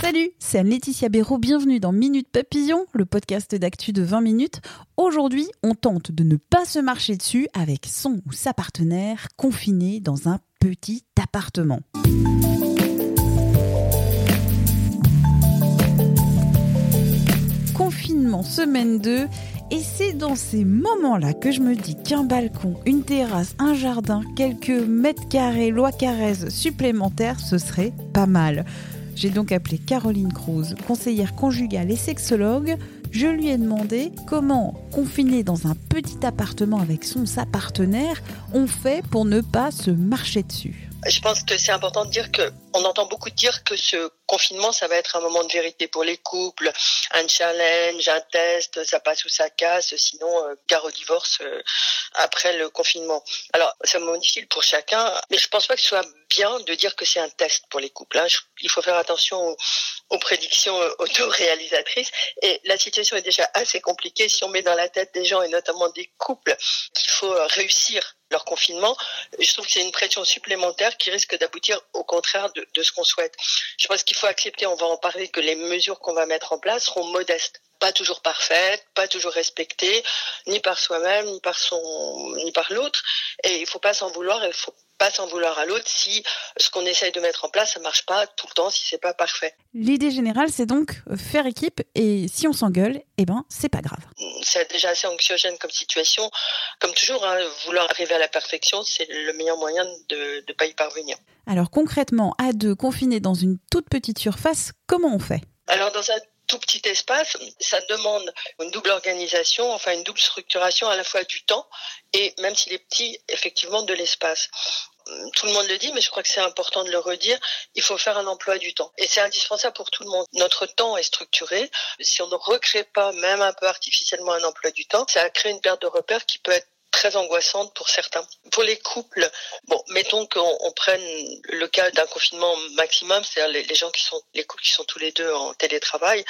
Salut, c'est Anne-Laetitia Béraud. Bienvenue dans Minute Papillon, le podcast d'actu de 20 minutes. Aujourd'hui, on tente de ne pas se marcher dessus avec son ou sa partenaire confiné dans un petit appartement. Confinement semaine 2 et c'est dans ces moments-là que je me dis qu'un balcon, une terrasse, un jardin, quelques mètres carrés, loi Carrez supplémentaires, ce serait pas mal. J'ai donc appelé Caroline Cruz, conseillère conjugale et sexologue. Je lui ai demandé comment, confiné dans un petit appartement avec son sa partenaire, on fait pour ne pas se marcher dessus. Je pense que c'est important de dire que on entend beaucoup dire que ce confinement, ça va être un moment de vérité pour les couples, un challenge, un test, ça passe ou ça casse, sinon euh, gare au divorce euh, après le confinement. Alors, c'est un moment difficile pour chacun, mais je pense pas que ce soit bien de dire que c'est un test pour les couples. Hein. Il faut faire attention aux, aux prédictions euh, autoréalisatrices. Et la situation est déjà assez compliquée si on met dans la tête des gens, et notamment des couples, qu'il faut euh, réussir leur confinement. Je trouve que c'est une pression supplémentaire qui risque d'aboutir au contraire de, de ce qu'on souhaite. Je pense qu'il faut accepter, on va en parler, que les mesures qu'on va mettre en place seront modestes pas toujours parfaites, pas toujours respectées, ni par soi-même, ni par son, ni par l'autre. Et il faut pas s'en vouloir. Il faut pas s'en vouloir à l'autre si ce qu'on essaye de mettre en place ça marche pas tout le temps si c'est pas parfait. L'idée générale c'est donc faire équipe et si on s'engueule, eh ben c'est pas grave. C'est déjà assez anxiogène comme situation. Comme toujours, hein, vouloir arriver à la perfection, c'est le meilleur moyen de ne pas y parvenir. Alors concrètement, à deux, confinés dans une toute petite surface, comment on fait? Alors dans un tout petit espace, ça demande une double organisation, enfin une double structuration à la fois du temps et même s'il est petit, effectivement de l'espace. Tout le monde le dit, mais je crois que c'est important de le redire. Il faut faire un emploi du temps. Et c'est indispensable pour tout le monde. Notre temps est structuré. Si on ne recrée pas, même un peu artificiellement, un emploi du temps, ça crée une perte de repère qui peut être très angoissante pour certains. Pour les couples, bon, mettons qu'on on prenne le cas d'un confinement maximum, c'est-à-dire les, gens qui sont, les couples qui sont tous les deux en télétravail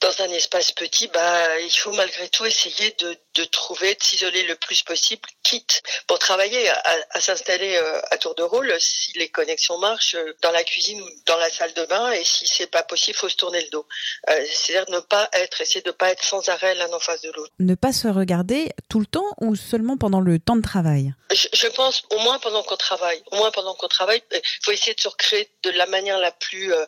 dans un espace petit, bah, il faut malgré tout essayer de, de trouver, de s'isoler le plus possible, quitte pour travailler à, à s'installer euh, à tour de rôle si les connexions marchent euh, dans la cuisine ou dans la salle de bain et si c'est pas possible, faut se tourner le dos. Euh, C'est-à-dire ne pas être, essayer de pas être sans arrêt l'un en face de l'autre. Ne pas se regarder tout le temps ou seulement pendant le temps de travail? Je, je pense au moins pendant qu'on travaille. Au moins pendant qu'on travaille, il faut essayer de se recréer de la manière la plus euh, euh,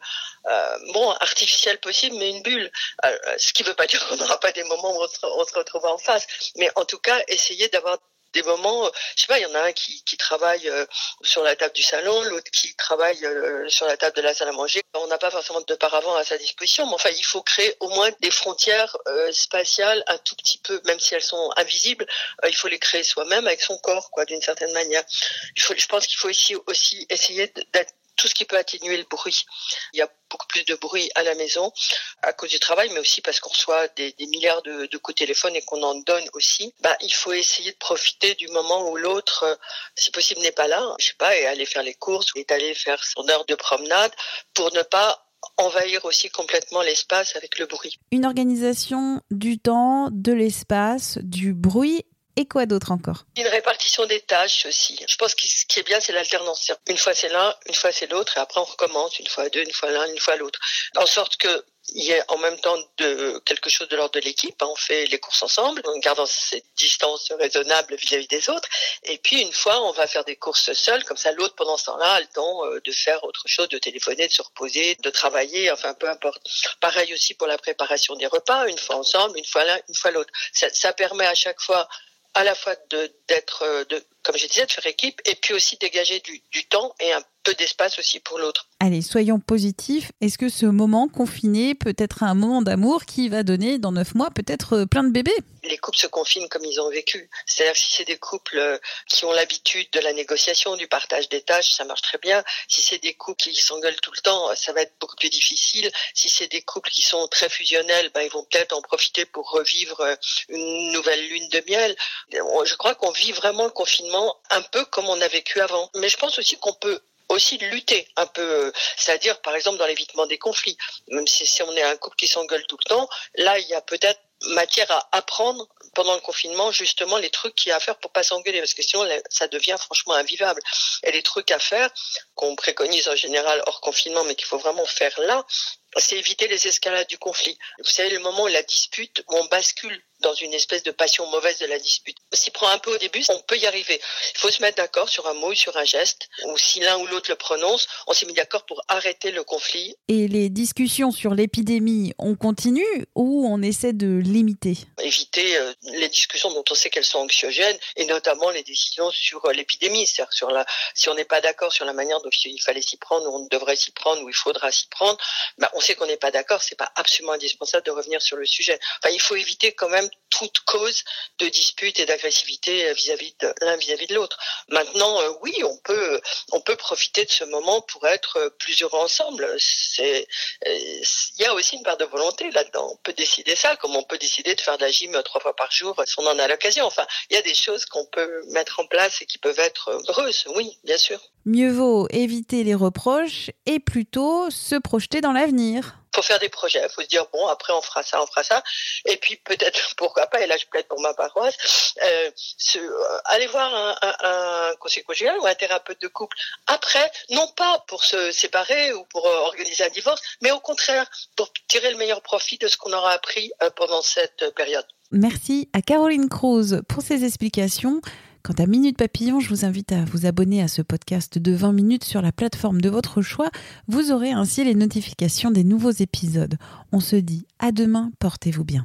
bon artificielle possible, mais une bulle. Euh, ce qui ne veut pas dire qu'on n'aura pas des moments où on se, on se retrouve en face, mais en tout cas, essayer d'avoir des moments, je sais pas, il y en a un qui, qui travaille euh, sur la table du salon, l'autre qui travaille euh, sur la table de la salle à manger. On n'a pas forcément de paravent à sa disposition, mais enfin, il faut créer au moins des frontières euh, spatiales un tout petit peu, même si elles sont invisibles, il faut les créer soi-même avec son corps, quoi, d'une certaine manière. Il faut, je pense qu'il faut ici aussi essayer d'être tout ce qui peut atténuer le bruit. Il y a beaucoup plus de bruit à la maison à cause du travail, mais aussi parce qu'on reçoit des, milliards de, de, coups de téléphone et qu'on en donne aussi. Bah, il faut essayer de profiter du moment où l'autre, euh, si possible, n'est pas là. Je sais pas, et aller faire les courses ou aller faire son heure de promenade pour ne pas envahir aussi complètement l'espace avec le bruit. Une organisation du temps, de l'espace, du bruit et quoi d'autre encore? Une répartition des tâches aussi. Je pense que ce qui est bien, c'est l'alternance. Une fois c'est l'un, une fois c'est l'autre, et après on recommence une fois deux, une fois l'un, une fois l'autre. En sorte que il y a en même temps de quelque chose de l'ordre de l'équipe. On fait les courses ensemble, en gardant cette distance raisonnable vis-à-vis des autres. Et puis une fois, on va faire des courses seules, comme ça l'autre pendant ce temps-là a le temps euh, de faire autre chose, de téléphoner, de se reposer, de travailler, enfin peu importe. Pareil aussi pour la préparation des repas, une fois ensemble, une fois l'un, une fois l'autre. Ça, ça permet à chaque fois à la fois de d'être de comme je disais, de faire équipe et puis aussi dégager du, du temps et un peu d'espace aussi pour l'autre. Allez, soyons positifs. Est-ce que ce moment confiné peut être un moment d'amour qui va donner dans neuf mois peut-être euh, plein de bébés? Les couples se confinent comme ils ont vécu. C'est-à-dire si c'est des couples euh, qui ont l'habitude de la négociation, du partage des tâches, ça marche très bien. Si c'est des couples qui s'engueulent tout le temps, euh, ça va être beaucoup plus difficile. Si c'est des couples qui sont très fusionnels, ben, ils vont peut-être en profiter pour revivre une nouvelle lune de miel. Je crois qu'on vit vraiment le confinement un peu comme on a vécu avant. Mais je pense aussi qu'on peut aussi lutter un peu, c'est-à-dire par exemple dans l'évitement des conflits. Même si, si on est un couple qui s'engueule tout le temps, là il y a peut-être matière à apprendre pendant le confinement justement les trucs qu'il y a à faire pour pas s'engueuler parce que sinon ça devient franchement invivable et les trucs à faire qu'on préconise en général hors confinement mais qu'il faut vraiment faire là c'est éviter les escalades du conflit. Vous savez, le moment où la dispute, où on bascule dans une espèce de passion mauvaise de la dispute. On s'y prend un peu au début, on peut y arriver. Il faut se mettre d'accord sur un mot sur un geste, ou si l'un ou l'autre le prononce, on s'est mis d'accord pour arrêter le conflit. Et les discussions sur l'épidémie, on continue ou on essaie de limiter? Éviter euh, les discussions dont on sait qu'elles sont anxiogènes, et notamment les décisions sur euh, l'épidémie, c'est-à-dire sur la, si on n'est pas d'accord sur la manière dont il fallait s'y prendre, ou on devrait s'y prendre, ou il faudra s'y prendre, ben, on sait qu'on n'est pas d'accord, c'est pas absolument indispensable de revenir sur le sujet. Enfin, il faut éviter quand même toute cause de dispute et d'agressivité euh, vis-à-vis de l'un vis-à-vis de l'autre. Maintenant, euh, oui, on peut, on peut profiter de ce moment pour être euh, plus heureux ensemble. C'est, il y a aussi une part de volonté là-dedans. On peut décider ça, comme on peut décider de faire de la gym trois fois par jour si on en a l'occasion. Enfin, il y a des choses qu'on peut mettre en place et qui peuvent être heureuses. Oui, bien sûr. Mieux vaut éviter les reproches et plutôt se projeter dans l'avenir faut faire des projets. Il faut se dire bon après on fera ça, on fera ça. Et puis peut-être pourquoi pas. Et là je plaide pour ma paroisse. Euh, euh aller voir un, un, un conseiller conjugal ou un thérapeute de couple après, non pas pour se séparer ou pour euh, organiser un divorce, mais au contraire pour tirer le meilleur profit de ce qu'on aura appris pendant cette période. Merci à Caroline Cruz pour ses explications. Quant à Minute Papillon, je vous invite à vous abonner à ce podcast de 20 minutes sur la plateforme de votre choix. Vous aurez ainsi les notifications des nouveaux épisodes. On se dit à demain, portez-vous bien.